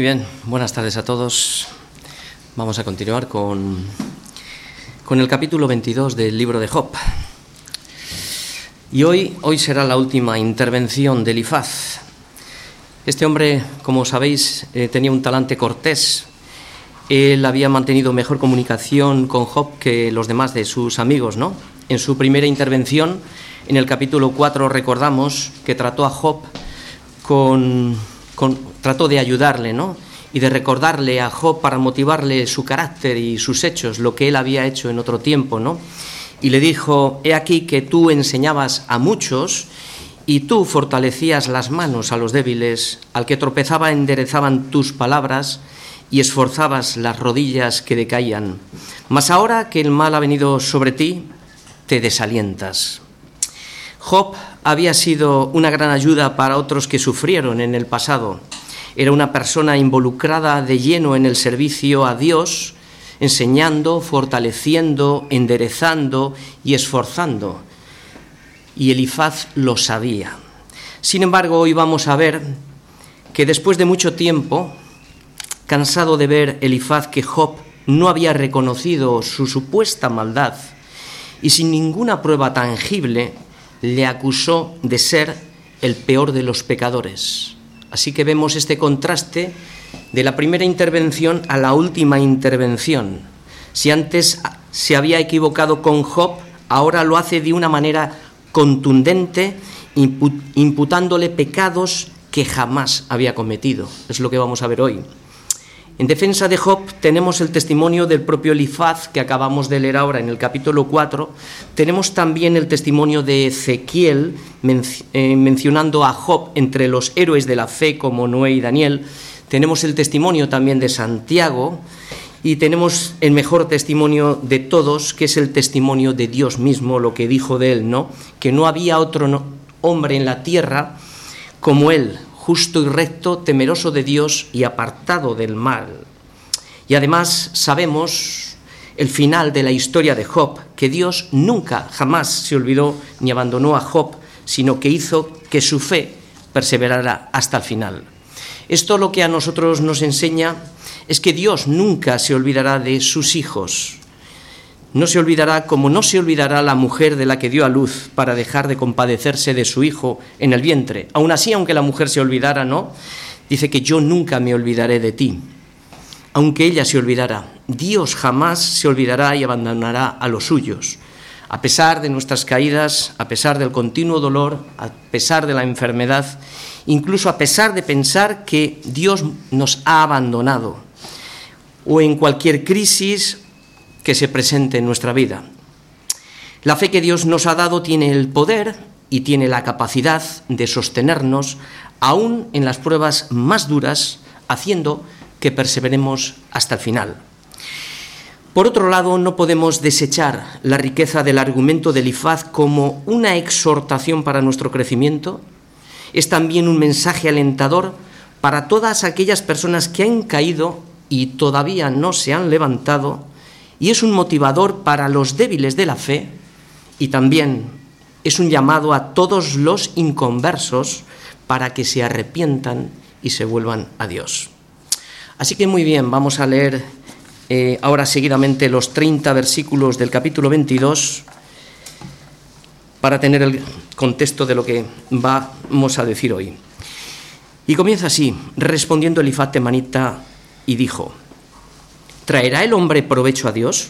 Muy bien, buenas tardes a todos. Vamos a continuar con, con el capítulo 22 del libro de Job. Y hoy, hoy será la última intervención de Elifaz. Este hombre, como sabéis, eh, tenía un talante cortés. Él había mantenido mejor comunicación con Job que los demás de sus amigos, ¿no? En su primera intervención, en el capítulo 4, recordamos que trató a Job con, con trató de ayudarle, ¿no? Y de recordarle a Job para motivarle su carácter y sus hechos, lo que él había hecho en otro tiempo, ¿no? Y le dijo, he aquí que tú enseñabas a muchos y tú fortalecías las manos a los débiles, al que tropezaba enderezaban tus palabras y esforzabas las rodillas que decaían. Mas ahora que el mal ha venido sobre ti, te desalientas. Job había sido una gran ayuda para otros que sufrieron en el pasado. Era una persona involucrada de lleno en el servicio a Dios, enseñando, fortaleciendo, enderezando y esforzando. Y Elifaz lo sabía. Sin embargo, hoy vamos a ver que después de mucho tiempo, cansado de ver Elifaz que Job no había reconocido su supuesta maldad y sin ninguna prueba tangible, le acusó de ser el peor de los pecadores. Así que vemos este contraste de la primera intervención a la última intervención. Si antes se había equivocado con Job, ahora lo hace de una manera contundente, imputándole pecados que jamás había cometido. Es lo que vamos a ver hoy. En defensa de Job tenemos el testimonio del propio Elifaz que acabamos de leer ahora en el capítulo 4. Tenemos también el testimonio de Ezequiel eh, mencionando a Job entre los héroes de la fe como Noé y Daniel. Tenemos el testimonio también de Santiago y tenemos el mejor testimonio de todos, que es el testimonio de Dios mismo, lo que dijo de él, ¿no? Que no había otro hombre en la tierra como él, justo y recto, temeroso de Dios y apartado del mal. Y además sabemos el final de la historia de Job, que Dios nunca, jamás se olvidó ni abandonó a Job, sino que hizo que su fe perseverara hasta el final. Esto lo que a nosotros nos enseña es que Dios nunca se olvidará de sus hijos, no se olvidará como no se olvidará la mujer de la que dio a luz para dejar de compadecerse de su hijo en el vientre. Aún así, aunque la mujer se olvidara, ¿no? Dice que yo nunca me olvidaré de ti. Aunque ella se olvidara, Dios jamás se olvidará y abandonará a los suyos. A pesar de nuestras caídas, a pesar del continuo dolor, a pesar de la enfermedad, incluso a pesar de pensar que Dios nos ha abandonado, o en cualquier crisis que se presente en nuestra vida. La fe que Dios nos ha dado tiene el poder y tiene la capacidad de sostenernos aún en las pruebas más duras, haciendo que perseveremos hasta el final. Por otro lado, no podemos desechar la riqueza del argumento de Elifaz como una exhortación para nuestro crecimiento. Es también un mensaje alentador para todas aquellas personas que han caído y todavía no se han levantado y es un motivador para los débiles de la fe y también es un llamado a todos los inconversos para que se arrepientan y se vuelvan a Dios. Así que muy bien, vamos a leer eh, ahora seguidamente los 30 versículos del capítulo 22 para tener el contexto de lo que vamos a decir hoy. Y comienza así, respondiendo Elifate Manita y dijo, ¿Traerá el hombre provecho a Dios?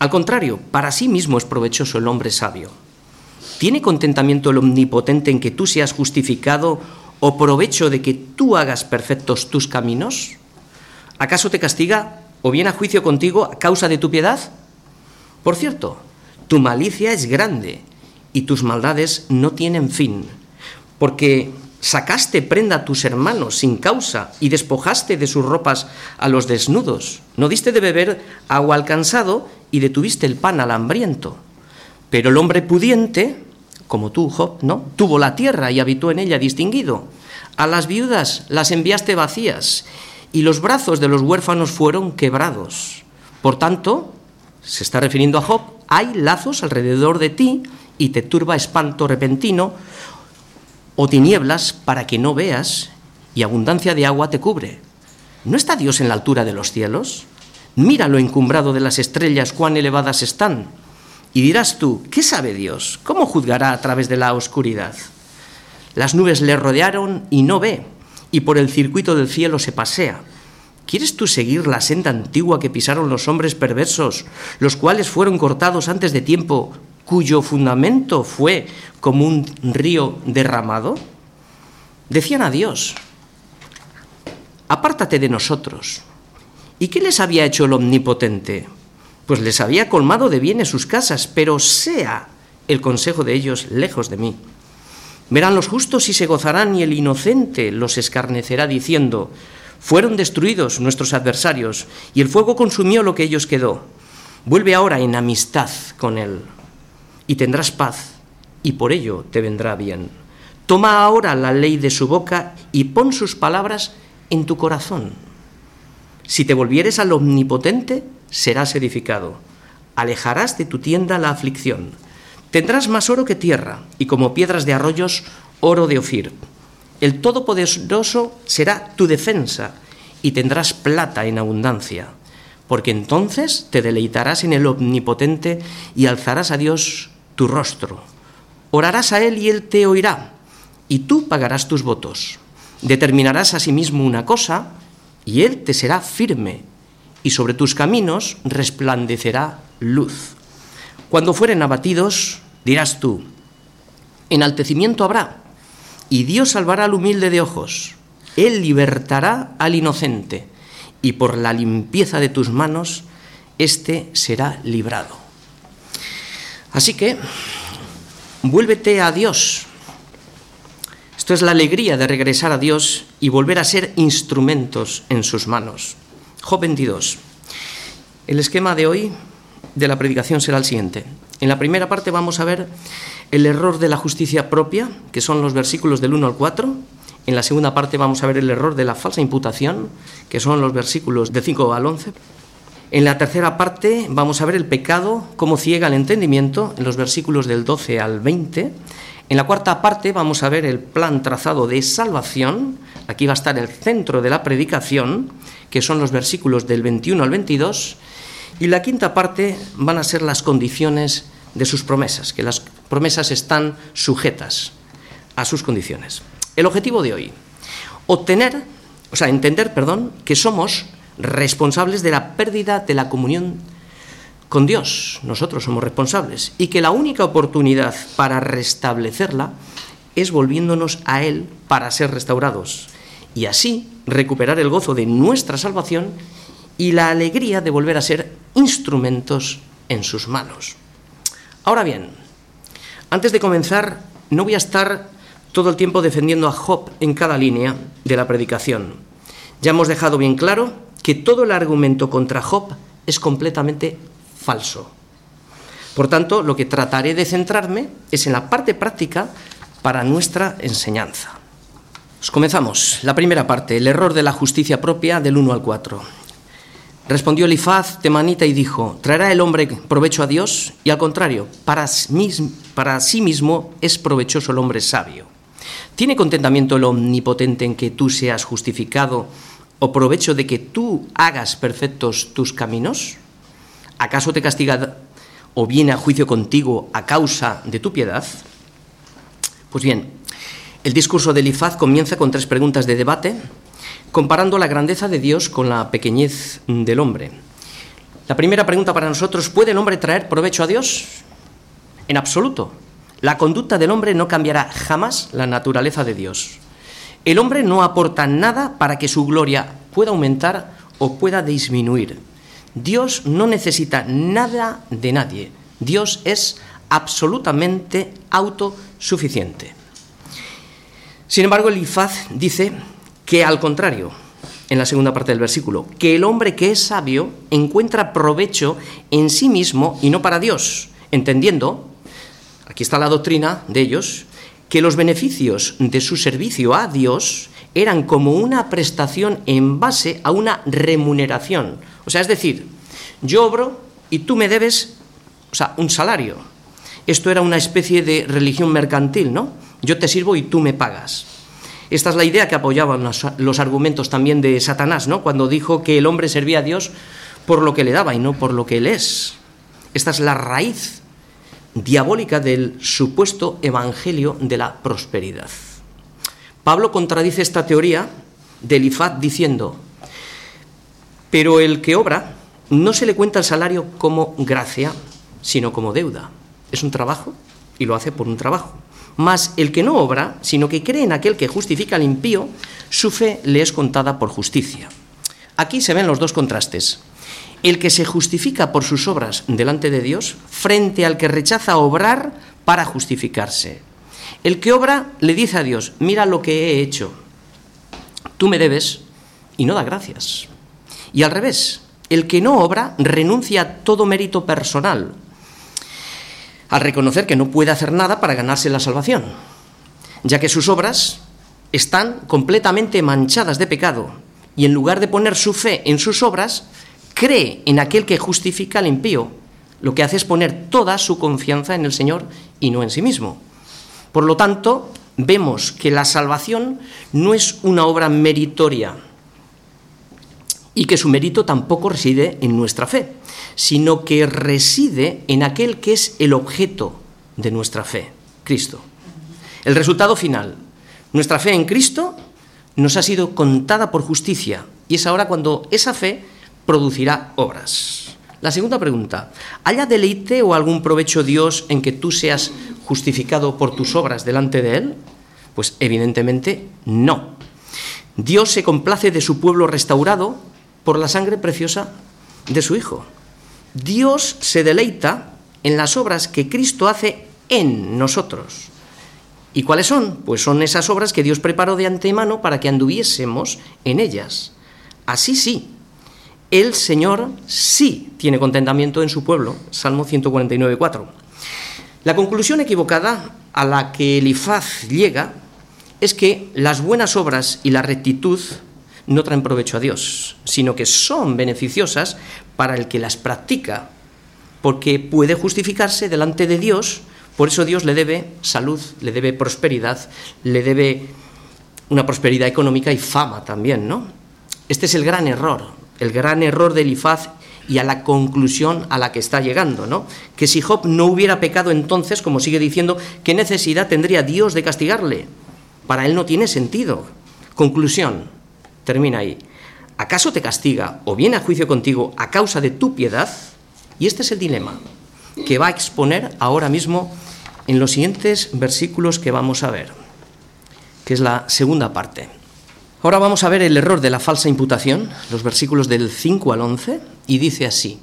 Al contrario, para sí mismo es provechoso el hombre sabio. ¿Tiene contentamiento el omnipotente en que tú seas justificado o provecho de que tú hagas perfectos tus caminos? ¿Acaso te castiga o viene a juicio contigo a causa de tu piedad? Por cierto, tu malicia es grande y tus maldades no tienen fin, porque Sacaste prenda a tus hermanos sin causa y despojaste de sus ropas a los desnudos. No diste de beber agua al cansado y detuviste el pan al hambriento. Pero el hombre pudiente, como tú, Job, ¿no? Tuvo la tierra y habitó en ella distinguido. A las viudas las enviaste vacías y los brazos de los huérfanos fueron quebrados. Por tanto, se está refiriendo a Job, hay lazos alrededor de ti y te turba espanto repentino o tinieblas para que no veas y abundancia de agua te cubre. ¿No está Dios en la altura de los cielos? Mira lo encumbrado de las estrellas, cuán elevadas están. Y dirás tú, ¿qué sabe Dios? ¿Cómo juzgará a través de la oscuridad? Las nubes le rodearon y no ve, y por el circuito del cielo se pasea. ¿Quieres tú seguir la senda antigua que pisaron los hombres perversos, los cuales fueron cortados antes de tiempo, cuyo fundamento fue como un río derramado? Decían a Dios, apártate de nosotros. ¿Y qué les había hecho el Omnipotente? Pues les había colmado de bienes sus casas, pero sea el consejo de ellos lejos de mí. Verán los justos y se gozarán, y el inocente los escarnecerá diciendo, fueron destruidos nuestros adversarios y el fuego consumió lo que ellos quedó. Vuelve ahora en amistad con Él y tendrás paz y por ello te vendrá bien. Toma ahora la ley de su boca y pon sus palabras en tu corazón. Si te volvieres al omnipotente, serás edificado. Alejarás de tu tienda la aflicción. Tendrás más oro que tierra y como piedras de arroyos, oro de Ofir. El Todopoderoso será tu defensa y tendrás plata en abundancia, porque entonces te deleitarás en el Omnipotente y alzarás a Dios tu rostro. Orarás a Él y Él te oirá, y tú pagarás tus votos. Determinarás a sí mismo una cosa, y Él te será firme, y sobre tus caminos resplandecerá luz. Cuando fueren abatidos, dirás tú, enaltecimiento habrá y Dios salvará al humilde de ojos. Él libertará al inocente, y por la limpieza de tus manos, éste será librado. Así que, vuélvete a Dios. Esto es la alegría de regresar a Dios y volver a ser instrumentos en sus manos. Job 22. El esquema de hoy de la predicación será el siguiente. En la primera parte vamos a ver el error de la justicia propia, que son los versículos del 1 al 4. En la segunda parte vamos a ver el error de la falsa imputación, que son los versículos del 5 al 11. En la tercera parte vamos a ver el pecado, cómo ciega el entendimiento, en los versículos del 12 al 20. En la cuarta parte vamos a ver el plan trazado de salvación, aquí va a estar el centro de la predicación, que son los versículos del 21 al 22. Y la quinta parte van a ser las condiciones de sus promesas, que las promesas están sujetas a sus condiciones. El objetivo de hoy, obtener, o sea, entender, perdón, que somos responsables de la pérdida de la comunión con Dios. Nosotros somos responsables y que la única oportunidad para restablecerla es volviéndonos a Él para ser restaurados y así recuperar el gozo de nuestra salvación y la alegría de volver a ser instrumentos en sus manos. Ahora bien, antes de comenzar, no voy a estar todo el tiempo defendiendo a Job en cada línea de la predicación. Ya hemos dejado bien claro que todo el argumento contra Job es completamente falso. Por tanto, lo que trataré de centrarme es en la parte práctica para nuestra enseñanza. Comenzamos. La primera parte, el error de la justicia propia del 1 al 4. Respondió Elifaz temanita y dijo, ¿traerá el hombre provecho a Dios? Y al contrario, para sí mismo es provechoso el hombre sabio. ¿Tiene contentamiento el omnipotente en que tú seas justificado o provecho de que tú hagas perfectos tus caminos? ¿Acaso te castiga o viene a juicio contigo a causa de tu piedad? Pues bien, el discurso de Elifaz comienza con tres preguntas de debate comparando la grandeza de Dios con la pequeñez del hombre. La primera pregunta para nosotros, ¿puede el hombre traer provecho a Dios? En absoluto. La conducta del hombre no cambiará jamás la naturaleza de Dios. El hombre no aporta nada para que su gloria pueda aumentar o pueda disminuir. Dios no necesita nada de nadie. Dios es absolutamente autosuficiente. Sin embargo, Elifaz dice que al contrario, en la segunda parte del versículo, que el hombre que es sabio encuentra provecho en sí mismo y no para Dios, entendiendo, aquí está la doctrina de ellos, que los beneficios de su servicio a Dios eran como una prestación en base a una remuneración. O sea, es decir, yo obro y tú me debes, o sea, un salario. Esto era una especie de religión mercantil, ¿no? Yo te sirvo y tú me pagas. Esta es la idea que apoyaban los, argumentos también de Satanás, ¿no? Cuando dijo que el hombre servía a Dios por lo que le daba y no por lo que él es. Esta es la raíz diabólica del supuesto evangelio de la prosperidad. Pablo contradice esta teoría de Elifaz diciendo, pero el que obra no se le cuenta el salario como gracia, sino como deuda. Es un trabajo y lo hace por un trabajo. Mas el que no obra, sino que cree en aquel que justifica al impío, su fe le es contada por justicia. Aquí se ven los dos contrastes. El que se justifica por sus obras delante de Dios frente al que rechaza obrar para justificarse. El que obra le dice a Dios, mira lo que he hecho, tú me debes y no da gracias. Y al revés, el que no obra renuncia a todo mérito personal, al reconocer que no puede hacer nada para ganarse la salvación, ya que sus obras están completamente manchadas de pecado y en lugar de poner su fe en sus obras, cree en aquel que justifica al impío. Lo que hace es poner toda su confianza en el Señor y no en sí mismo. Por lo tanto, vemos que la salvación no es una obra meritoria y que su mérito tampoco reside en nuestra fe, sino que reside en aquel que es el objeto de nuestra fe, Cristo. El resultado final, nuestra fe en Cristo nos ha sido contada por justicia y es ahora cuando esa fe producirá obras. La segunda pregunta, ¿haya deleite o algún provecho Dios en que tú seas justificado por tus obras delante de Él? Pues evidentemente no. Dios se complace de su pueblo restaurado por la sangre preciosa de su Hijo. Dios se deleita en las obras que Cristo hace en nosotros. ¿Y cuáles son? Pues son esas obras que Dios preparó de antemano para que anduviésemos en ellas. Así sí, el Señor sí tiene contentamiento en su pueblo. Salmo 149, 4. La conclusión equivocada a la que Elifaz llega es que las buenas obras y la rectitud no traen provecho a Dios, sino que son beneficiosas para el que las practica, porque puede justificarse delante de Dios, por eso Dios le debe salud, le debe prosperidad, le debe una prosperidad económica y fama también, ¿no? Este es el gran error, el gran error de Elifaz y a la conclusión a la que está llegando, ¿no? Que si Job no hubiera pecado entonces, como sigue diciendo, ¿qué necesidad tendría Dios de castigarle? Para él no tiene sentido. Conclusión, termina ahí. ¿Acaso te castiga o viene a juicio contigo a causa de tu piedad? Y este es el dilema que va a exponer ahora mismo en los siguientes versículos que vamos a ver, que es la segunda parte. Ahora vamos a ver el error de la falsa imputación, los versículos del 5 al 11, y dice así,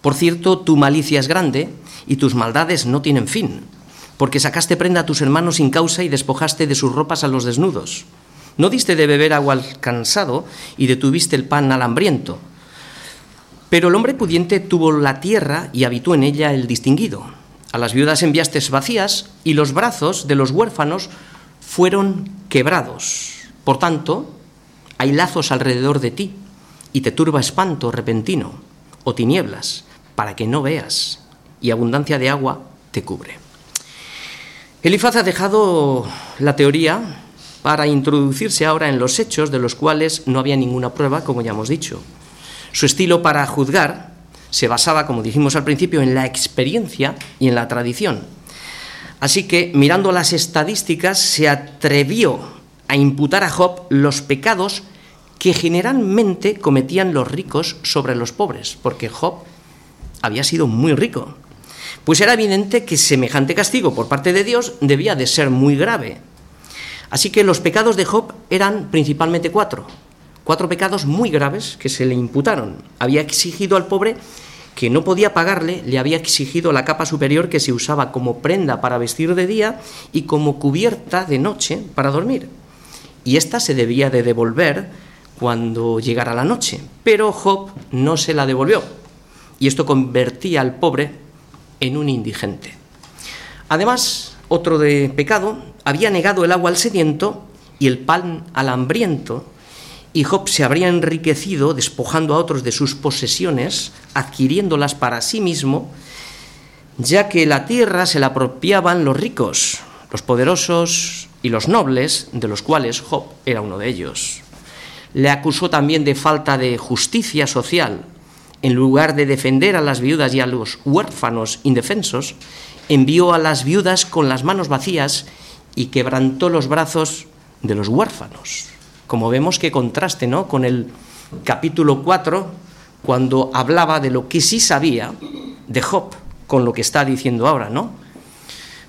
Por cierto, tu malicia es grande y tus maldades no tienen fin, porque sacaste prenda a tus hermanos sin causa y despojaste de sus ropas a los desnudos. No diste de beber agua al cansado y detuviste el pan al hambriento. Pero el hombre pudiente tuvo la tierra y habitó en ella el distinguido. A las viudas enviaste vacías y los brazos de los huérfanos fueron quebrados. Por tanto, hay lazos alrededor de ti y te turba espanto repentino o tinieblas para que no veas y abundancia de agua te cubre. Elifaz ha dejado la teoría para introducirse ahora en los hechos de los cuales no había ninguna prueba, como ya hemos dicho. Su estilo para juzgar se basaba, como dijimos al principio, en la experiencia y en la tradición. Así que, mirando las estadísticas, se atrevió a imputar a Job los pecados que generalmente cometían los ricos sobre los pobres, porque Job había sido muy rico. Pues era evidente que semejante castigo por parte de Dios debía de ser muy grave, Así que los pecados de Job eran principalmente cuatro, cuatro pecados muy graves que se le imputaron. Había exigido al pobre que no podía pagarle, le había exigido la capa superior que se usaba como prenda para vestir de día y como cubierta de noche para dormir. Y esta se debía de devolver cuando llegara la noche. Pero Job no se la devolvió. Y esto convertía al pobre en un indigente. Además, otro de pecado, había negado el agua al sediento y el pan al hambriento, y Job se habría enriquecido despojando a otros de sus posesiones, adquiriéndolas para sí mismo, ya que la tierra se la apropiaban los ricos, los poderosos y los nobles, de los cuales Job era uno de ellos. Le acusó también de falta de justicia social. En lugar de defender a las viudas y a los huérfanos indefensos, envió a las viudas con las manos vacías y quebrantó los brazos de los huérfanos. Como vemos que contraste ¿no? con el capítulo 4, cuando hablaba de lo que sí sabía de Job, con lo que está diciendo ahora, ¿no?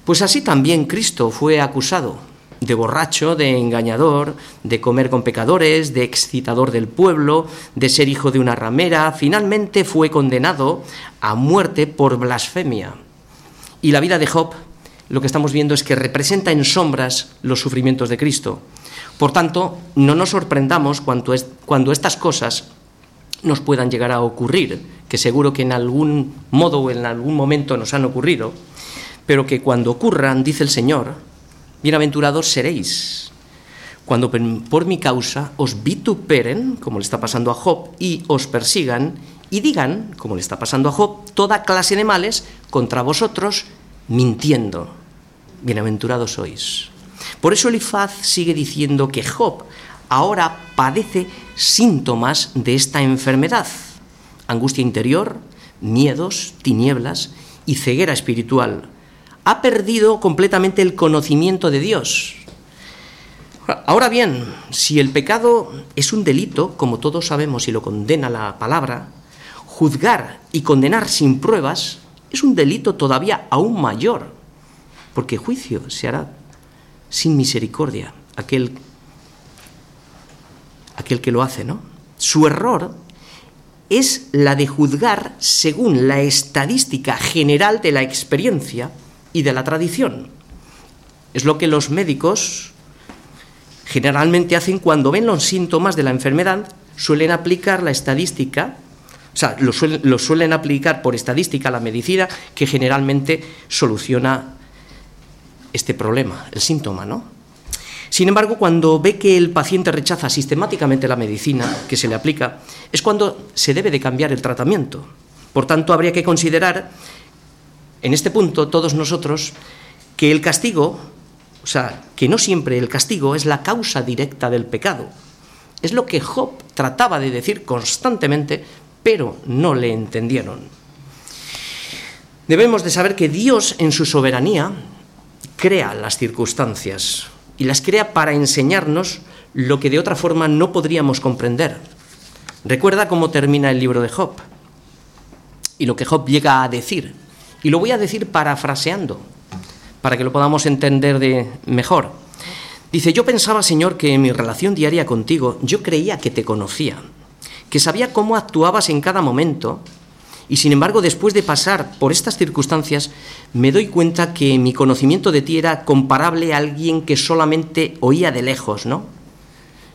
Pues así también Cristo fue acusado de borracho, de engañador, de comer con pecadores, de excitador del pueblo, de ser hijo de una ramera, finalmente fue condenado a muerte por blasfemia. Y la vida de Job, lo que estamos viendo es que representa en sombras los sufrimientos de Cristo. Por tanto, no nos sorprendamos cuando, cuando estas cosas nos puedan llegar a ocurrir, que seguro que en algún modo o en algún momento nos han ocurrido, pero que cuando ocurran, dice el Señor, bienaventurados seréis. Cuando por mi causa os vituperen, como le está pasando a Job, y os persigan, y digan, como le está pasando a Job, toda clase de males contra vosotros, mintiendo. Bienaventurados sois. Por eso Elifaz sigue diciendo que Job ahora padece síntomas de esta enfermedad. Angustia interior, miedos, tinieblas y ceguera espiritual ha perdido completamente el conocimiento de Dios. Ahora bien, si el pecado es un delito, como todos sabemos y lo condena la palabra, juzgar y condenar sin pruebas es un delito todavía aún mayor, porque juicio se hará sin misericordia aquel, aquel que lo hace, ¿no? Su error es la de juzgar según la estadística general de la experiencia y de la tradición. Es lo que los médicos generalmente hacen cuando ven los síntomas de la enfermedad, suelen aplicar la estadística, o sea, lo suelen, aplicar por estadística la medicina que generalmente soluciona este problema, el síntoma, ¿no? Sin embargo, cuando ve que el paciente rechaza sistemáticamente la medicina que se le aplica, es cuando se debe de cambiar el tratamiento. Por tanto, habría que considerar en este punto todos nosotros que el castigo, o sea, que no siempre el castigo es la causa directa del pecado. Es lo que Job trataba de decir constantemente, pero no le entendieron. Debemos de saber que Dios en su soberanía crea las circunstancias y las crea para enseñarnos lo que de otra forma no podríamos comprender. Recuerda cómo termina el libro de Job y lo que Job llega a decir y lo voy a decir parafraseando, para que lo podamos entender de mejor. Dice, yo pensaba, Señor, que en mi relación diaria contigo yo creía que te conocía, que sabía cómo actuabas en cada momento, y sin embargo, después de pasar por estas circunstancias, me doy cuenta que mi conocimiento de ti era comparable a alguien que solamente oía de lejos, ¿no?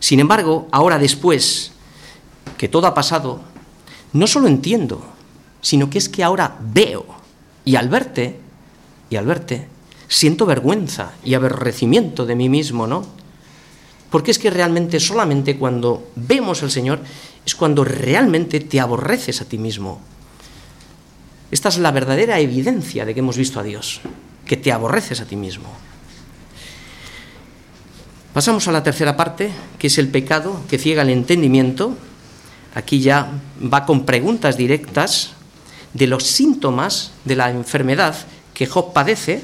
Sin embargo, ahora después que todo ha pasado, no solo entiendo, sino que es que ahora veo y al verte, y al verte, siento vergüenza y aborrecimiento de mí mismo, ¿no? Porque es que realmente solamente cuando vemos al Señor es cuando realmente te aborreces a ti mismo. Esta es la verdadera evidencia de que hemos visto a Dios, que te aborreces a ti mismo. Pasamos a la tercera parte, que es el pecado que ciega el entendimiento. Aquí ya va con preguntas directas de los síntomas de la enfermedad que Job padece.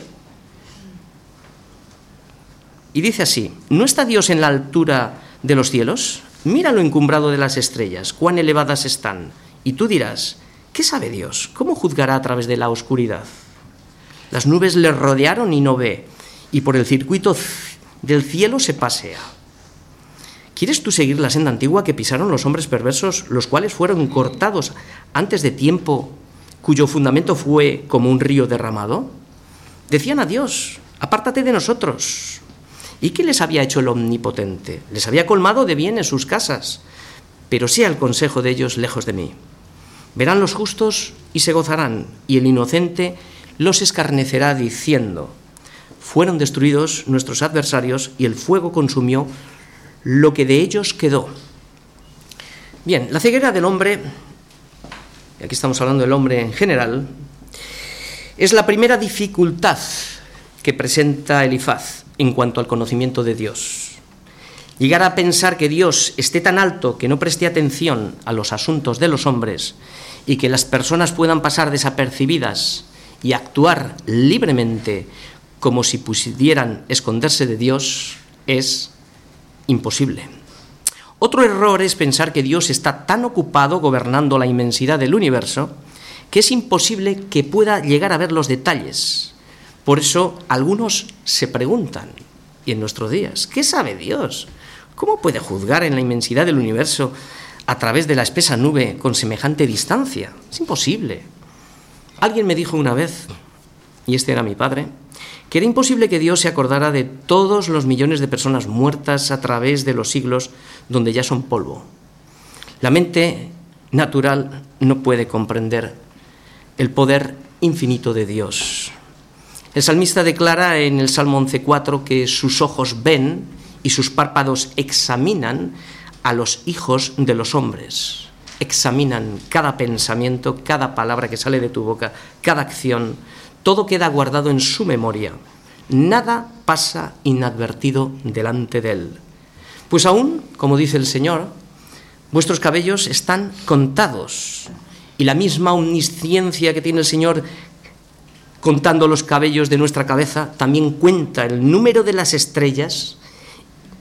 Y dice así, ¿no está Dios en la altura de los cielos? Mira lo encumbrado de las estrellas, cuán elevadas están. Y tú dirás, ¿qué sabe Dios? ¿Cómo juzgará a través de la oscuridad? Las nubes le rodearon y no ve, y por el circuito del cielo se pasea. ¿Quieres tú seguir la senda antigua que pisaron los hombres perversos, los cuales fueron cortados antes de tiempo cuyo fundamento fue como un río derramado? Decían a Dios, apártate de nosotros. ¿Y qué les había hecho el Omnipotente? Les había colmado de bienes sus casas, pero sea el consejo de ellos lejos de mí. Verán los justos y se gozarán, y el inocente los escarnecerá diciendo, fueron destruidos nuestros adversarios y el fuego consumió lo que de ellos quedó. Bien, la ceguera del hombre aquí estamos hablando del hombre en general, es la primera dificultad que presenta Elifaz. en cuanto al conocimiento de Dios. Llegar a pensar que Dios esté tan alto que no preste atención a los asuntos de los hombres y que las personas puedan pasar desapercibidas y actuar libremente como si pudieran esconderse de Dios es imposible. Otro error es pensar que Dios está tan ocupado gobernando la inmensidad del universo que es imposible que pueda llegar a ver los detalles. Por eso algunos se preguntan, y en nuestros días, ¿qué sabe Dios? ¿Cómo puede juzgar en la inmensidad del universo a través de la espesa nube con semejante distancia? Es imposible. Alguien me dijo una vez, y este era mi padre, que era imposible que Dios se acordara de todos los millones de personas muertas a través de los siglos donde ya son polvo. La mente natural no puede comprender el poder infinito de Dios. El salmista declara en el Salmo 11.4 que sus ojos ven y sus párpados examinan a los hijos de los hombres. Examinan cada pensamiento, cada palabra que sale de tu boca, cada acción. Todo queda guardado en su memoria. Nada pasa inadvertido delante de él. Pues aún, como dice el Señor, vuestros cabellos están contados y la misma omnisciencia que tiene el Señor contando los cabellos de nuestra cabeza, también cuenta el número de las estrellas,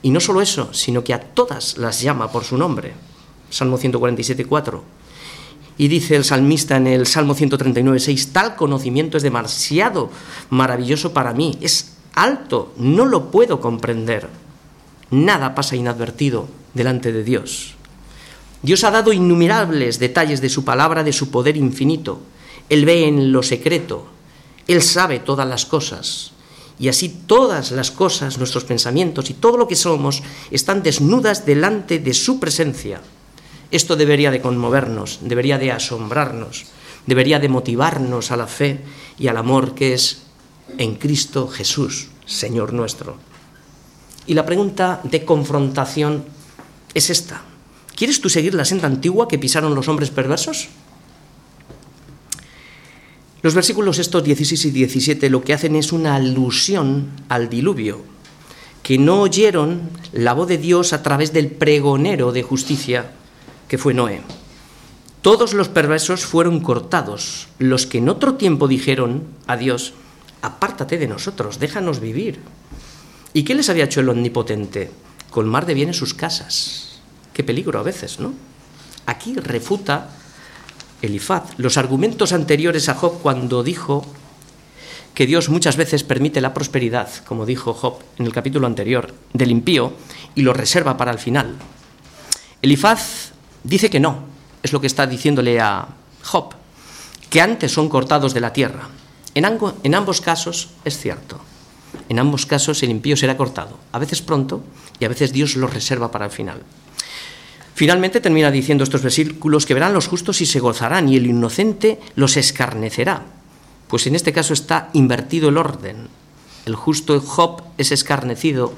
y no solo eso, sino que a todas las llama por su nombre. Salmo 147, 4. Y dice el salmista en el Salmo 139, 6, tal conocimiento es demasiado maravilloso para mí, es alto, no lo puedo comprender. Nada pasa inadvertido delante de Dios. Dios ha dado innumerables detalles de su palabra, de su poder infinito. Él ve en lo secreto, Él sabe todas las cosas. Y así todas las cosas, nuestros pensamientos y todo lo que somos están desnudas delante de su presencia. Esto debería de conmovernos, debería de asombrarnos, debería de motivarnos a la fe y al amor que es en Cristo Jesús, Señor nuestro. Y la pregunta de confrontación es esta. ¿Quieres tú seguir la senda antigua que pisaron los hombres perversos? Los versículos estos 16 y 17 lo que hacen es una alusión al diluvio, que no oyeron la voz de Dios a través del pregonero de justicia que fue Noé. Todos los perversos fueron cortados, los que en otro tiempo dijeron a Dios, apártate de nosotros, déjanos vivir. ¿Y qué les había hecho el Omnipotente? Colmar de bienes sus casas Qué peligro a veces, ¿no? Aquí refuta Elifaz los argumentos anteriores a Job cuando dijo que Dios muchas veces permite la prosperidad, como dijo Job en el capítulo anterior, del impío y lo reserva para el final. Elifaz dice que no, es lo que está diciéndole a Job, que antes son cortados de la tierra. En, ambos casos es cierto. En ambos casos el impío será cortado, a veces pronto y a veces Dios lo reserva para el final. Finalmente termina diciendo estos versículos que verán los justos y se gozarán y el inocente los escarnecerá. Pues en este caso está invertido el orden. El justo Job es escarnecido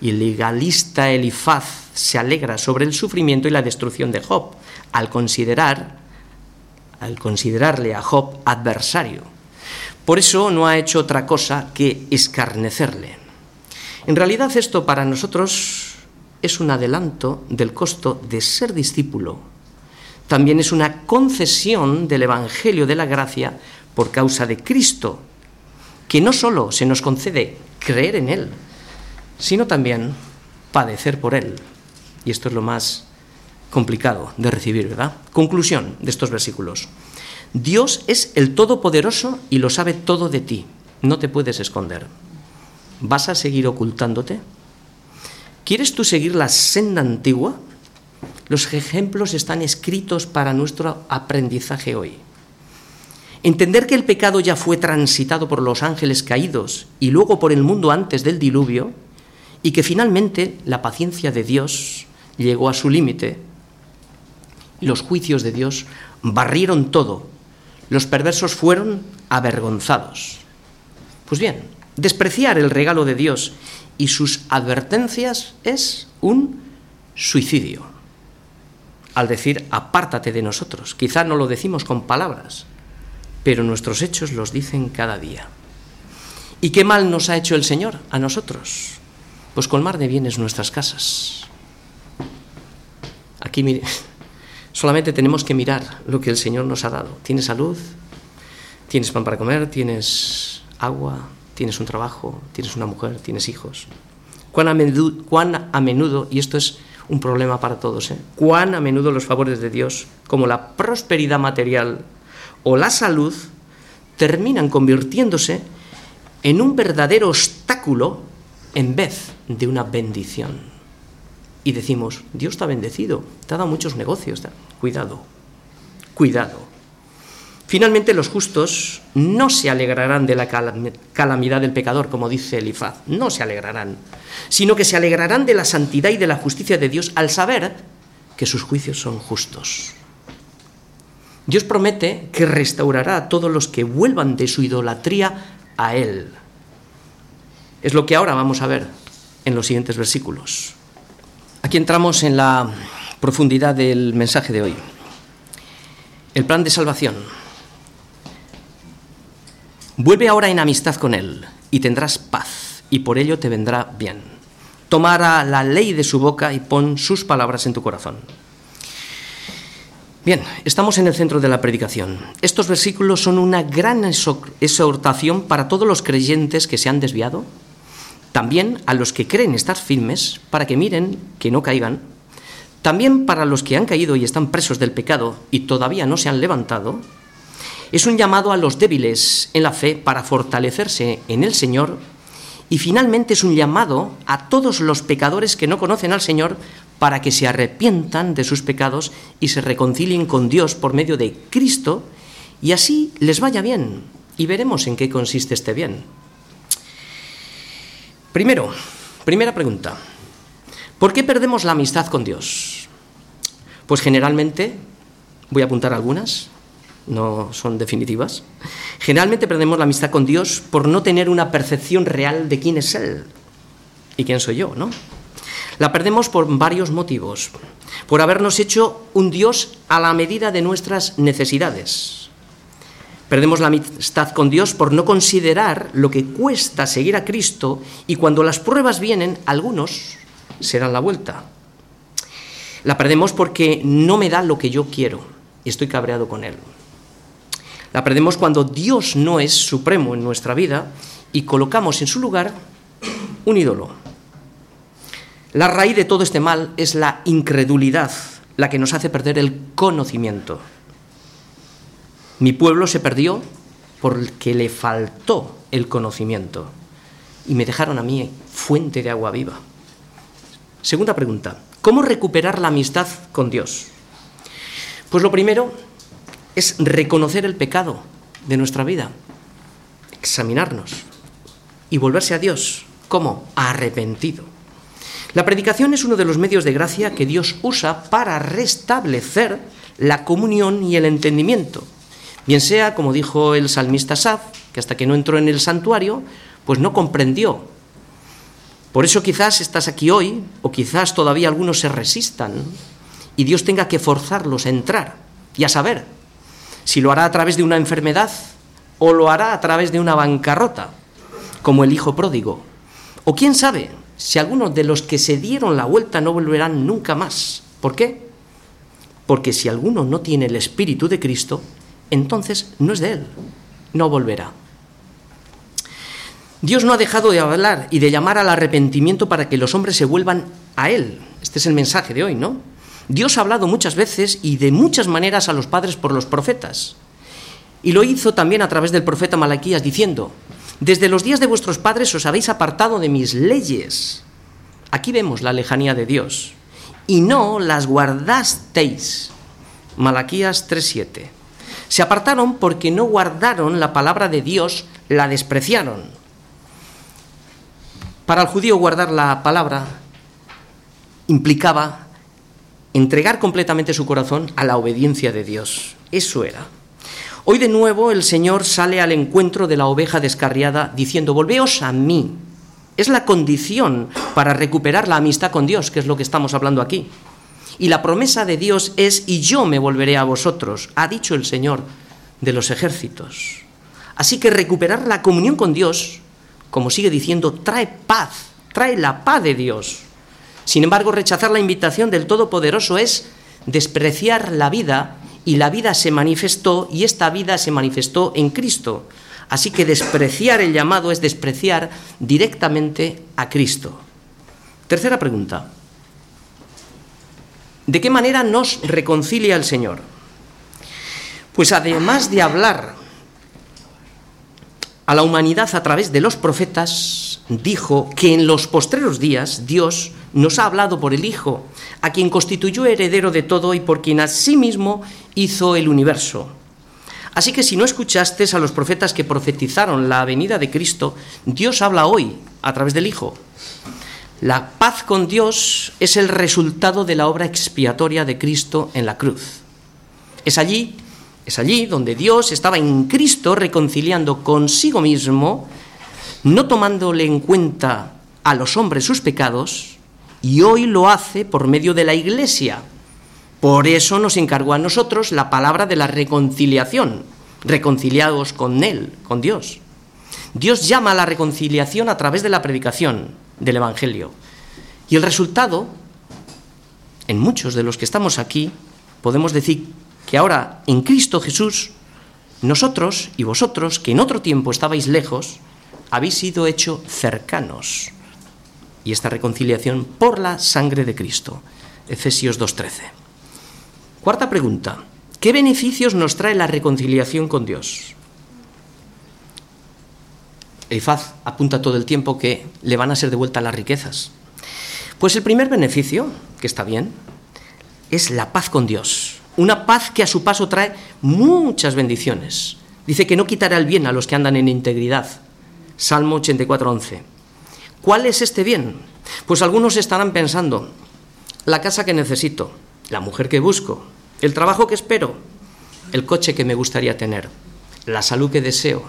y el legalista Elifaz se alegra sobre el sufrimiento y la destrucción de Job al considerar al considerarle a Job adversario. Por eso no ha hecho otra cosa que escarnecerle. En realidad esto para nosotros es un adelanto del costo de ser discípulo. También es una concesión del Evangelio de la Gracia por causa de Cristo, que no solo se nos concede creer en Él, sino también padecer por Él. Y esto es lo más complicado de recibir, ¿verdad? Conclusión de estos versículos. Dios es el Todopoderoso y lo sabe todo de ti. No te puedes esconder. ¿Vas a seguir ocultándote? ¿Quieres tú seguir la senda antigua? Los ejemplos están escritos para nuestro aprendizaje hoy. Entender que el pecado ya fue transitado por los ángeles caídos y luego por el mundo antes del diluvio y que finalmente la paciencia de Dios llegó a su límite los juicios de Dios barrieron todo. Los perversos fueron avergonzados. Pues bien, despreciar el regalo de Dios y sus advertencias es un suicidio. Al decir, apártate de nosotros. Quizá no lo decimos con palabras, pero nuestros hechos los dicen cada día. ¿Y qué mal nos ha hecho el Señor a nosotros? Pues colmar de bienes nuestras casas. Aquí solamente tenemos que mirar lo que el Señor nos ha dado. Tienes salud, tienes pan para comer, tienes agua, tienes un trabajo, tienes una mujer, tienes hijos. Cuán a menudo, cuán a menudo y esto es un problema para todos, ¿eh? cuán a menudo los favores de Dios, como la prosperidad material o la salud, terminan convirtiéndose en un verdadero obstáculo en vez de una bendición. Y decimos, Dios te ha bendecido, te ha dado muchos negocios. Cuidado, cuidado. Finalmente los justos no se alegrarán de la calamidad del pecador, como dice Elifaz, no se alegrarán, sino que se alegrarán de la santidad y de la justicia de Dios al saber que sus juicios son justos. Dios promete que restaurará a todos los que vuelvan de su idolatría a Él. Es lo que ahora vamos a ver en los siguientes versículos. Aquí entramos en la profundidad del mensaje de hoy. El plan de salvación. Vuelve ahora en amistad con Él y tendrás paz y por ello te vendrá bien. Tomara la ley de su boca y pon sus palabras en tu corazón. Bien, estamos en el centro de la predicación. Estos versículos son una gran exhortación para todos los creyentes que se han desviado, también a los que creen estar firmes, para que miren que no caigan, también para los que han caído y están presos del pecado y todavía no se han levantado. Es un llamado a los débiles en la fe para fortalecerse en el Señor y finalmente es un llamado a todos los pecadores que no conocen al Señor para que se arrepientan de sus pecados y se reconcilien con Dios por medio de Cristo y así les vaya bien. Y veremos en qué consiste este bien. Primero, primera pregunta. ¿Por qué perdemos la amistad con Dios? Pues generalmente, voy a apuntar algunas, no son definitivas. Generalmente perdemos la amistad con Dios por no tener una percepción real de quién es Él y quién soy yo, ¿no? La perdemos por varios motivos. Por habernos hecho un Dios a la medida de nuestras necesidades. Perdemos la amistad con Dios por no considerar lo que cuesta seguir a Cristo y cuando las pruebas vienen, algunos se dan la vuelta. La perdemos porque no me da lo que yo quiero y estoy cabreado con Él. La perdemos cuando Dios no es supremo en nuestra vida y colocamos en su lugar un ídolo. La raíz de todo este mal es la incredulidad, la que nos hace perder el conocimiento. Mi pueblo se perdió porque le faltó el conocimiento y me dejaron a mí fuente de agua viva. Segunda pregunta, ¿cómo recuperar la amistad con Dios? Pues lo primero es reconocer el pecado de nuestra vida, examinarnos y volverse a Dios. ¿Cómo? Arrepentido. La predicación es uno de los medios de gracia que Dios usa para restablecer la comunión y el entendimiento. Bien sea, como dijo el salmista Saf, que hasta que no entró en el santuario, pues no comprendió. Por eso quizás estás aquí hoy, o quizás todavía algunos se resistan, y Dios tenga que forzarlos a entrar y a saber si lo hará a través de una enfermedad o lo hará a través de una bancarrota, como el hijo pródigo. O quién sabe, si algunos de los que se dieron la vuelta no volverán nunca más. ¿Por qué? Porque si alguno no tiene el Espíritu de Cristo, entonces no es de Él, no volverá. Dios no ha dejado de hablar y de llamar al arrepentimiento para que los hombres se vuelvan a Él. Este es el mensaje de hoy, ¿no? Dios ha hablado muchas veces y de muchas maneras a los padres por los profetas. Y lo hizo también a través del profeta Malaquías diciendo, desde los días de vuestros padres os habéis apartado de mis leyes. Aquí vemos la lejanía de Dios. Y no las guardasteis. Malaquías 3:7. Se apartaron porque no guardaron la palabra de Dios, la despreciaron. Para el judío guardar la palabra implicaba entregar completamente su corazón a la obediencia de Dios. Eso era. Hoy de nuevo el Señor sale al encuentro de la oveja descarriada diciendo, volveos a mí. Es la condición para recuperar la amistad con Dios, que es lo que estamos hablando aquí. Y la promesa de Dios es, y yo me volveré a vosotros, ha dicho el Señor de los ejércitos. Así que recuperar la comunión con Dios como sigue diciendo, trae paz, trae la paz de Dios. Sin embargo, rechazar la invitación del Todopoderoso es despreciar la vida y la vida se manifestó y esta vida se manifestó en Cristo. Así que despreciar el llamado es despreciar directamente a Cristo. Tercera pregunta. ¿De qué manera nos reconcilia el Señor? Pues además de hablar a la humanidad a través de los profetas, dijo que en los postreros días Dios nos ha hablado por el Hijo, a quien constituyó heredero de todo y por quien asimismo hizo el universo. Así que si no escuchaste a los profetas que profetizaron la venida de Cristo, Dios habla hoy a través del Hijo. La paz con Dios es el resultado de la obra expiatoria de Cristo en la cruz. Es allí, es allí donde Dios estaba en Cristo reconciliando consigo mismo, no tomándole en cuenta a los hombres sus pecados, y hoy lo hace por medio de la Iglesia. Por eso nos encargó a nosotros la palabra de la reconciliación, reconciliados con Él, con Dios. Dios llama a la reconciliación a través de la predicación del Evangelio. Y el resultado, en muchos de los que estamos aquí, podemos decir que ahora en Cristo Jesús, nosotros y vosotros, que en otro tiempo estabais lejos, habéis sido hechos cercanos. Y esta reconciliación por la sangre de Cristo. Efesios 2.13. Cuarta pregunta. ¿Qué beneficios nos trae la reconciliación con Dios? Eifaz apunta todo el tiempo que le van a ser devueltas las riquezas. Pues el primer beneficio, que está bien, es la paz con Dios. Una paz que a su paso trae muchas bendiciones. Dice que no quitará el bien a los que andan en integridad. Salmo 84.11. ¿Cuál es este bien? Pues algunos estarán pensando, la casa que necesito, la mujer que busco, el trabajo que espero, el coche que me gustaría tener, la salud que deseo,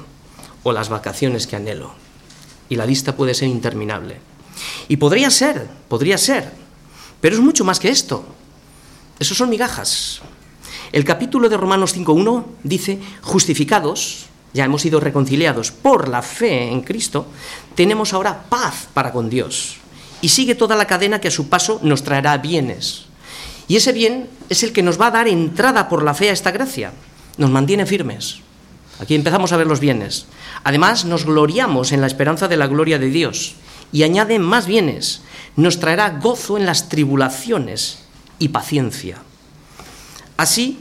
o las vacaciones que anhelo. Y la lista puede ser interminable. Y podría ser, podría ser, pero es mucho más que esto. Esos son migajas. El capítulo de Romanos 5.1 dice, justificados, ya hemos sido reconciliados por la fe en Cristo, tenemos ahora paz para con Dios. Y sigue toda la cadena que a su paso nos traerá bienes. Y ese bien es el que nos va a dar entrada por la fe a esta gracia. Nos mantiene firmes. Aquí empezamos a ver los bienes. Además, nos gloriamos en la esperanza de la gloria de Dios y añade más bienes. Nos traerá gozo en las tribulaciones y paciencia. Así,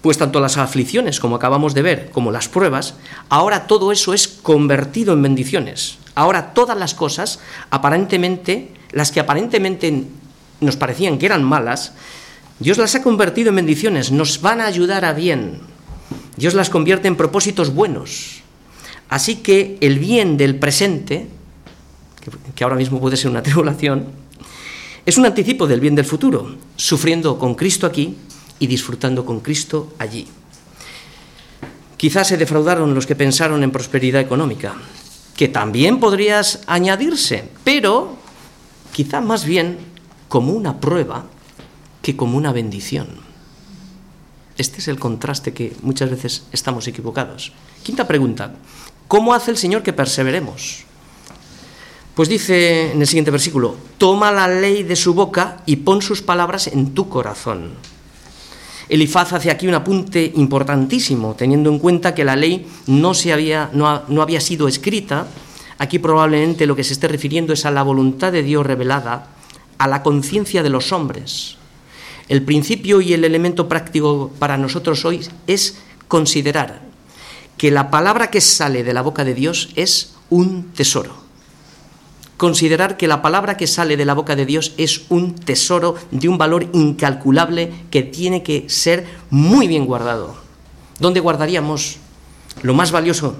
pues tanto las aflicciones, como acabamos de ver, como las pruebas, ahora todo eso es convertido en bendiciones. Ahora todas las cosas, aparentemente, las que aparentemente nos parecían que eran malas, Dios las ha convertido en bendiciones, nos van a ayudar a bien. Dios las convierte en propósitos buenos. Así que el bien del presente, que ahora mismo puede ser una tribulación, es un anticipo del bien del futuro, sufriendo con Cristo aquí y disfrutando con Cristo allí. Quizás se defraudaron los que pensaron en prosperidad económica, que también podrías añadirse, pero quizá más bien como una prueba que como una bendición. Este es el contraste que muchas veces estamos equivocados. Quinta pregunta. ¿Cómo hace el Señor que perseveremos? Pues dice en el siguiente versículo, toma la ley de su boca y pon sus palabras en tu corazón. Elifaz hace aquí un apunte importantísimo, teniendo en cuenta que la ley no, se había, no, no había sido escrita. Aquí probablemente lo que se esté refiriendo es a la voluntad de Dios revelada, a la conciencia de los hombres. El principio y el elemento práctico para nosotros hoy es considerar que la palabra que sale de la boca de Dios es un tesoro. Considerar que la palabra que sale de la boca de Dios es un tesoro de un valor incalculable que tiene que ser muy bien guardado. ¿Dónde guardaríamos lo más valioso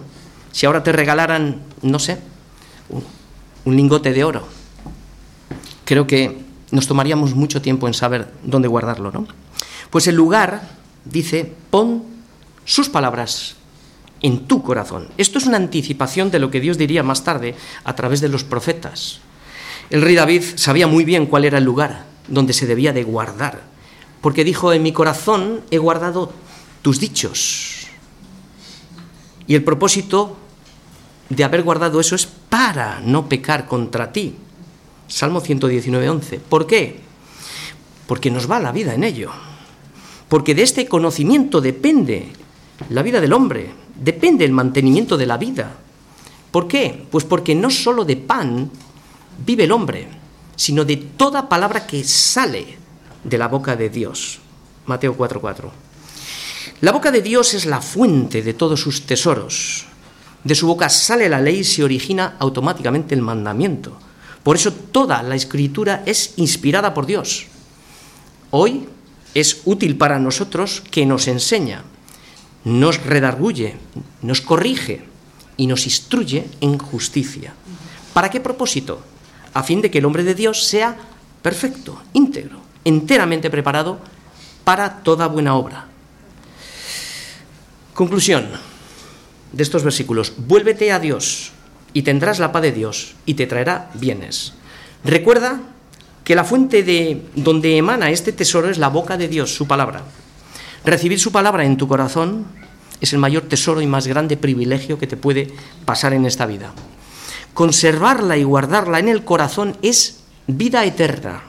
si ahora te regalaran, no sé, un lingote de oro? Creo que nos tomaríamos mucho tiempo en saber dónde guardarlo, ¿no? Pues el lugar dice, pon sus palabras en tu corazón. Esto es una anticipación de lo que Dios diría más tarde a través de los profetas. El rey David sabía muy bien cuál era el lugar donde se debía de guardar, porque dijo, en mi corazón he guardado tus dichos. Y el propósito de haber guardado eso es para no pecar contra ti. Salmo 119, 11. ¿Por qué? Porque nos va la vida en ello. Porque de este conocimiento depende la vida del hombre, depende el mantenimiento de la vida. ¿Por qué? Pues porque no solo de pan vive el hombre, sino de toda palabra que sale de la boca de Dios. Mateo 4:4. La boca de Dios es la fuente de todos sus tesoros. De su boca sale la ley y se origina automáticamente el mandamiento. Por eso toda la escritura es inspirada por Dios. Hoy es útil para nosotros que nos enseña, nos redarguye, nos corrige y nos instruye en justicia. ¿Para qué propósito? A fin de que el hombre de Dios sea perfecto, íntegro, enteramente preparado para toda buena obra. Conclusión de estos versículos. Vuélvete a Dios y tendrás la paz de Dios y te traerá bienes. Recuerda que la fuente de donde emana este tesoro es la boca de Dios, su palabra. Recibir su palabra en tu corazón es el mayor tesoro y más grande privilegio que te puede pasar en esta vida. Conservarla y guardarla en el corazón es vida eterna.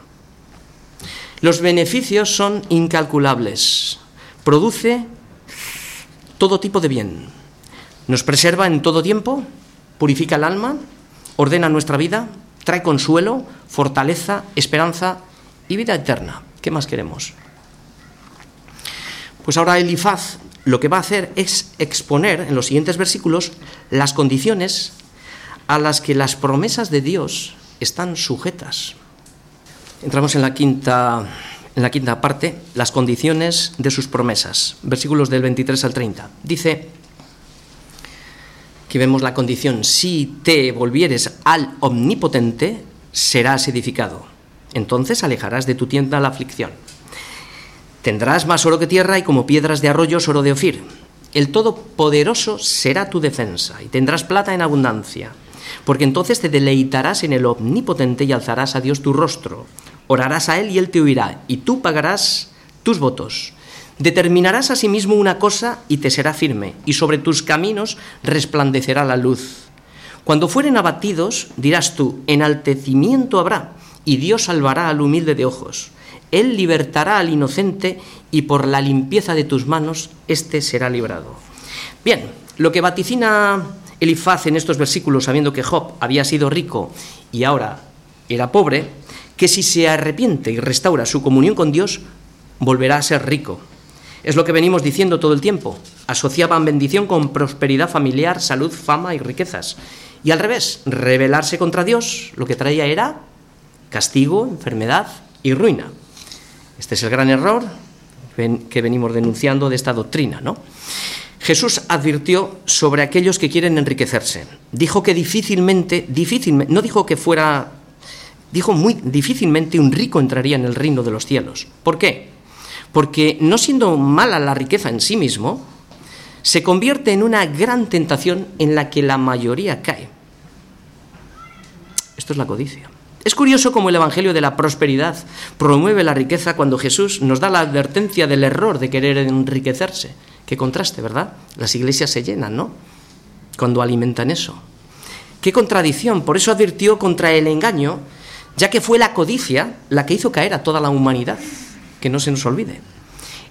Los beneficios son incalculables. Produce todo tipo de bien. Nos preserva en todo tiempo, purifica el alma, ordena nuestra vida, trae consuelo, fortaleza, esperanza y vida eterna. ¿Qué más queremos? Pues ahora Elifaz lo que va a hacer es exponer en los siguientes versículos las condiciones a las que las promesas de Dios están sujetas. Entramos en la quinta, en la quinta parte, las condiciones de sus promesas, versículos del 23 al 30. Dice, que vemos la condición, si te volvieres al omnipotente, serás edificado. Entonces alejarás de tu tienda la aflicción. Tendrás más oro que tierra y como piedras de arroyos oro de Ofir. El Todopoderoso será tu defensa y tendrás plata en abundancia, porque entonces te deleitarás en el Omnipotente y alzarás a Dios tu rostro. Orarás a Él y Él te oirá, y tú pagarás tus votos. Determinarás asimismo una cosa y te será firme, y sobre tus caminos resplandecerá la luz. Cuando fueren abatidos, dirás tú, enaltecimiento habrá, y Dios salvará al humilde de ojos. Él libertará al inocente y por la limpieza de tus manos éste será librado. Bien, lo que vaticina Elifaz en estos versículos, sabiendo que Job había sido rico y ahora era pobre, que si se arrepiente y restaura su comunión con Dios, volverá a ser rico. Es lo que venimos diciendo todo el tiempo. Asociaban bendición con prosperidad familiar, salud, fama y riquezas. Y al revés, rebelarse contra Dios lo que traía era castigo, enfermedad y ruina. Este es el gran error que venimos denunciando de esta doctrina, ¿no? Jesús advirtió sobre aquellos que quieren enriquecerse. Dijo que difícilmente, difícilmente, no dijo que fuera, dijo muy difícilmente un rico entraría en el reino de los cielos. ¿Por qué? Porque no siendo mala la riqueza en sí mismo, se convierte en una gran tentación en la que la mayoría cae. Esto es la codicia. Es curioso cómo el Evangelio de la prosperidad promueve la riqueza cuando Jesús nos da la advertencia del error de querer enriquecerse. Qué contraste, ¿verdad? Las iglesias se llenan, ¿no? Cuando alimentan eso. Qué contradicción. Por eso advirtió contra el engaño, ya que fue la codicia la que hizo caer a toda la humanidad. Que no se nos olvide.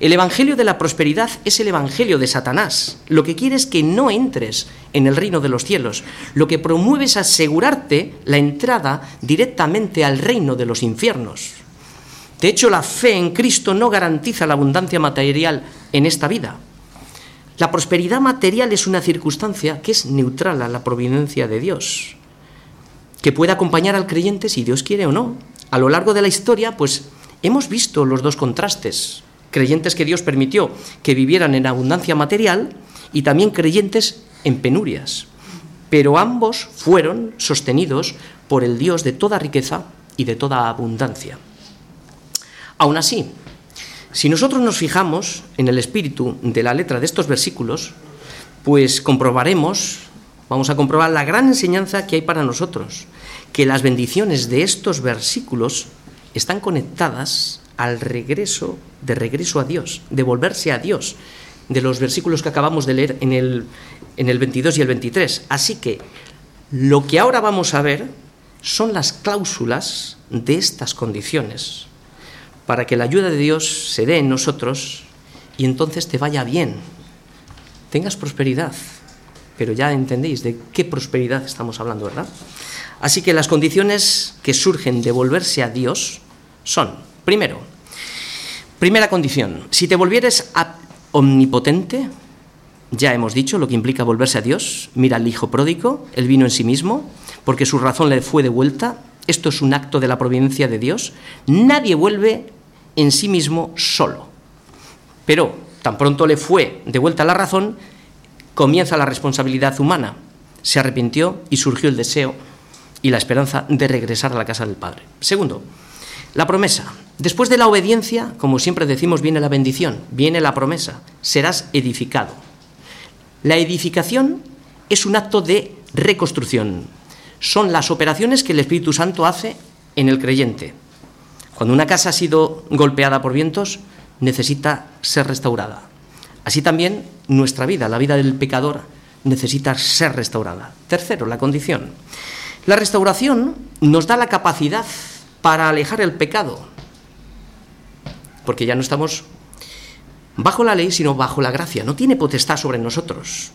El Evangelio de la prosperidad es el Evangelio de Satanás. Lo que quiere es que no entres en el reino de los cielos. Lo que promueve es asegurarte la entrada directamente al reino de los infiernos. De hecho, la fe en Cristo no garantiza la abundancia material en esta vida. La prosperidad material es una circunstancia que es neutral a la providencia de Dios, que puede acompañar al creyente si Dios quiere o no. A lo largo de la historia, pues hemos visto los dos contrastes creyentes que Dios permitió que vivieran en abundancia material y también creyentes en penurias. Pero ambos fueron sostenidos por el Dios de toda riqueza y de toda abundancia. Aún así, si nosotros nos fijamos en el espíritu de la letra de estos versículos, pues comprobaremos, vamos a comprobar la gran enseñanza que hay para nosotros, que las bendiciones de estos versículos están conectadas al regreso, de regreso a Dios, de volverse a Dios, de los versículos que acabamos de leer en el, en el 22 y el 23. Así que lo que ahora vamos a ver son las cláusulas de estas condiciones para que la ayuda de Dios se dé en nosotros y entonces te vaya bien, tengas prosperidad. Pero ya entendéis de qué prosperidad estamos hablando, ¿verdad? Así que las condiciones que surgen de volverse a Dios son, primero, primera condición, si te volvieres omnipotente, ya hemos dicho lo que implica volverse a Dios, mira al hijo pródigo, él vino en sí mismo, porque su razón le fue de vuelta, esto es un acto de la providencia de Dios, nadie vuelve en sí mismo solo. Pero tan pronto le fue de vuelta la razón, comienza la responsabilidad humana. Se arrepintió y surgió el deseo y la esperanza de regresar a la casa del Padre. Segundo, la promesa. Después de la obediencia, como siempre decimos, viene la bendición, viene la promesa. Serás edificado. La edificación es un acto de reconstrucción. Son las operaciones que el Espíritu Santo hace en el creyente. Cuando una casa ha sido golpeada por vientos, necesita ser restaurada. Así también nuestra vida, la vida del pecador, necesita ser restaurada. Tercero, la condición. La restauración nos da la capacidad para alejar el pecado, porque ya no estamos bajo la ley, sino bajo la gracia. No tiene potestad sobre nosotros.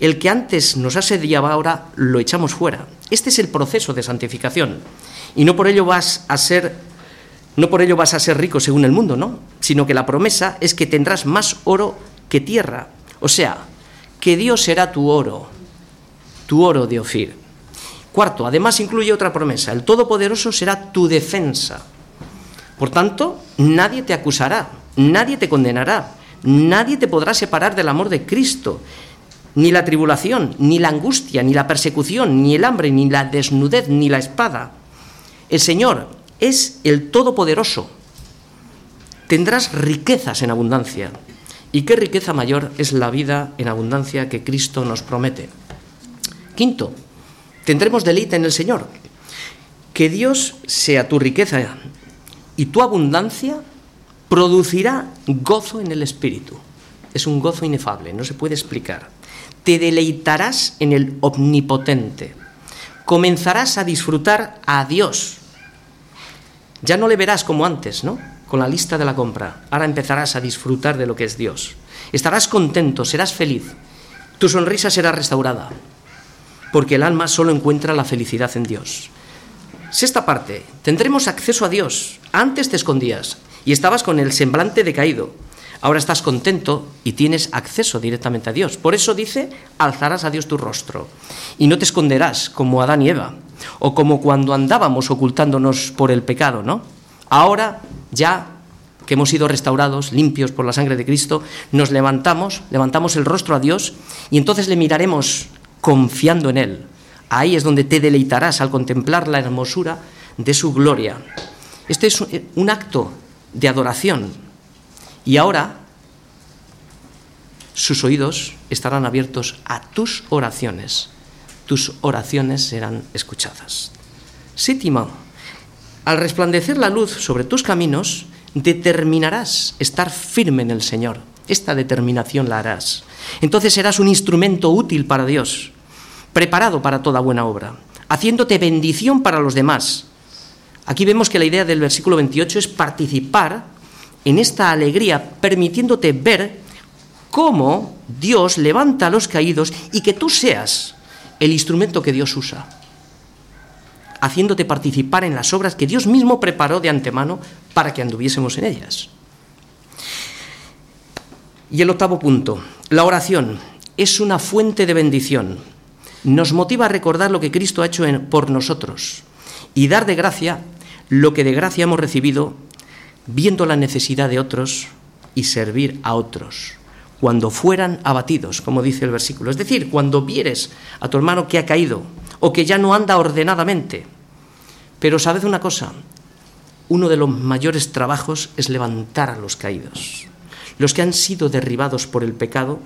El que antes nos asediaba ahora lo echamos fuera. Este es el proceso de santificación. Y no por ello vas a ser no por ello vas a ser rico según el mundo, ¿no? Sino que la promesa es que tendrás más oro que tierra. O sea, que Dios será tu oro, tu oro de Ofir. Cuarto, además incluye otra promesa, el Todopoderoso será tu defensa. Por tanto, nadie te acusará, nadie te condenará, nadie te podrá separar del amor de Cristo. Ni la tribulación, ni la angustia, ni la persecución, ni el hambre, ni la desnudez, ni la espada. El Señor, es el Todopoderoso. Tendrás riquezas en abundancia. ¿Y qué riqueza mayor es la vida en abundancia que Cristo nos promete? Quinto, tendremos deleite en el Señor. Que Dios sea tu riqueza y tu abundancia producirá gozo en el Espíritu. Es un gozo inefable, no se puede explicar. Te deleitarás en el omnipotente. Comenzarás a disfrutar a Dios ya no le verás como antes, ¿no? Con la lista de la compra. Ahora empezarás a disfrutar de lo que es Dios. Estarás contento, serás feliz. Tu sonrisa será restaurada, porque el alma solo encuentra la felicidad en Dios. Sexta parte, tendremos acceso a Dios. Antes te escondías y estabas con el semblante decaído. Ahora estás contento y tienes acceso directamente a Dios. Por eso dice, alzarás a Dios tu rostro y no te esconderás como Adán y Eva o como cuando andábamos ocultándonos por el pecado, ¿no? Ahora ya que hemos sido restaurados, limpios por la sangre de Cristo, nos levantamos, levantamos el rostro a Dios y entonces le miraremos confiando en Él. Ahí es donde te deleitarás al contemplar la hermosura de su gloria. Este es un acto de adoración. Y ahora sus oídos estarán abiertos a tus oraciones tus oraciones serán escuchadas. Séptimo, al resplandecer la luz sobre tus caminos, determinarás estar firme en el Señor. Esta determinación la harás. Entonces serás un instrumento útil para Dios, preparado para toda buena obra, haciéndote bendición para los demás. Aquí vemos que la idea del versículo 28 es participar en esta alegría, permitiéndote ver cómo Dios levanta a los caídos y que tú seas el instrumento que Dios usa, haciéndote participar en las obras que Dios mismo preparó de antemano para que anduviésemos en ellas. Y el octavo punto, la oración es una fuente de bendición. Nos motiva a recordar lo que Cristo ha hecho por nosotros y dar de gracia lo que de gracia hemos recibido, viendo la necesidad de otros y servir a otros cuando fueran abatidos, como dice el versículo. Es decir, cuando vieres a tu hermano que ha caído o que ya no anda ordenadamente. Pero sabed una cosa, uno de los mayores trabajos es levantar a los caídos, los que han sido derribados por el pecado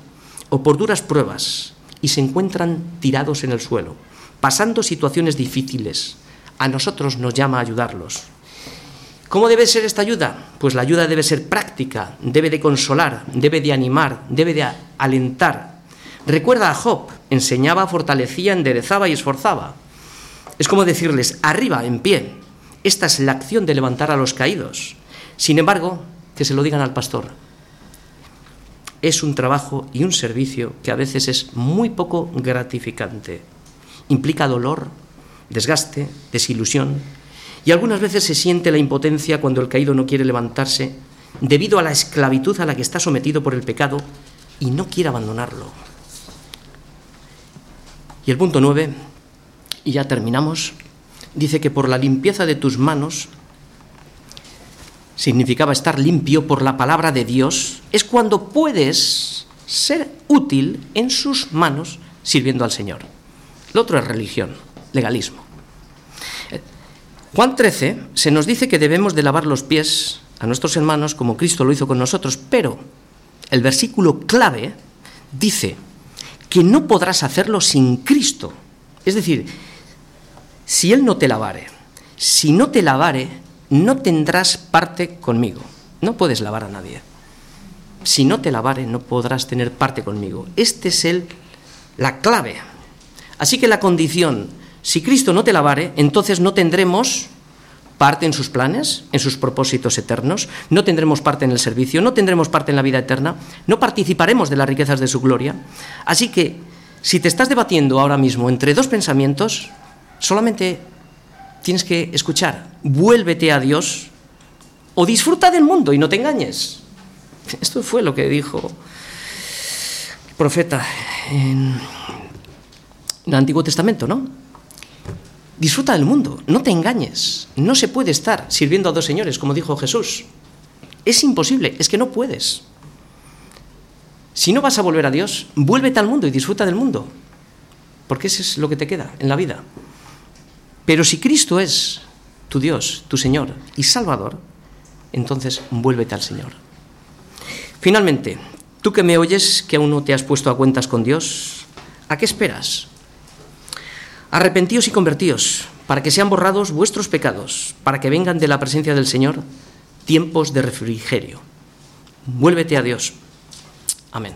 o por duras pruebas y se encuentran tirados en el suelo, pasando situaciones difíciles. A nosotros nos llama a ayudarlos. ¿Cómo debe ser esta ayuda? Pues la ayuda debe ser práctica, debe de consolar, debe de animar, debe de alentar. Recuerda a Job, enseñaba, fortalecía, enderezaba y esforzaba. Es como decirles, arriba, en pie. Esta es la acción de levantar a los caídos. Sin embargo, que se lo digan al pastor. Es un trabajo y un servicio que a veces es muy poco gratificante. Implica dolor, desgaste, desilusión, y algunas veces se siente la impotencia cuando el caído no quiere levantarse debido a la esclavitud a la que está sometido por el pecado y no quiere abandonarlo. Y el punto nueve, y ya terminamos, dice que por la limpieza de tus manos, significaba estar limpio por la palabra de Dios, es cuando puedes ser útil en sus manos sirviendo al Señor. Lo otro es religión, legalismo. Juan 13 se nos dice que debemos de lavar los pies a nuestros hermanos como Cristo lo hizo con nosotros, pero el versículo clave dice que no podrás hacerlo sin Cristo. Es decir, si Él no te lavare, si no te lavare, no tendrás parte conmigo. No puedes lavar a nadie. Si no te lavare, no podrás tener parte conmigo. Este es el, la clave. Así que la condición si Cristo no te lavare, entonces no tendremos parte en sus planes, en sus propósitos eternos, no tendremos parte en el servicio, no tendremos parte en la vida eterna, no participaremos de las riquezas de su gloria. Así que, si te estás debatiendo ahora mismo entre dos pensamientos, solamente tienes que escuchar, vuélvete a Dios o disfruta del mundo y no te engañes. Esto fue lo que dijo el profeta en el Antiguo Testamento, ¿no? Disfruta del mundo, no te engañes. No se puede estar sirviendo a dos señores, como dijo Jesús. Es imposible, es que no puedes. Si no vas a volver a Dios, vuélvete al mundo y disfruta del mundo, porque eso es lo que te queda en la vida. Pero si Cristo es tu Dios, tu Señor y Salvador, entonces vuélvete al Señor. Finalmente, tú que me oyes, que aún no te has puesto a cuentas con Dios, ¿a qué esperas? Arrepentíos y convertíos, para que sean borrados vuestros pecados, para que vengan de la presencia del Señor tiempos de refrigerio. Vuélvete a Dios. Amén.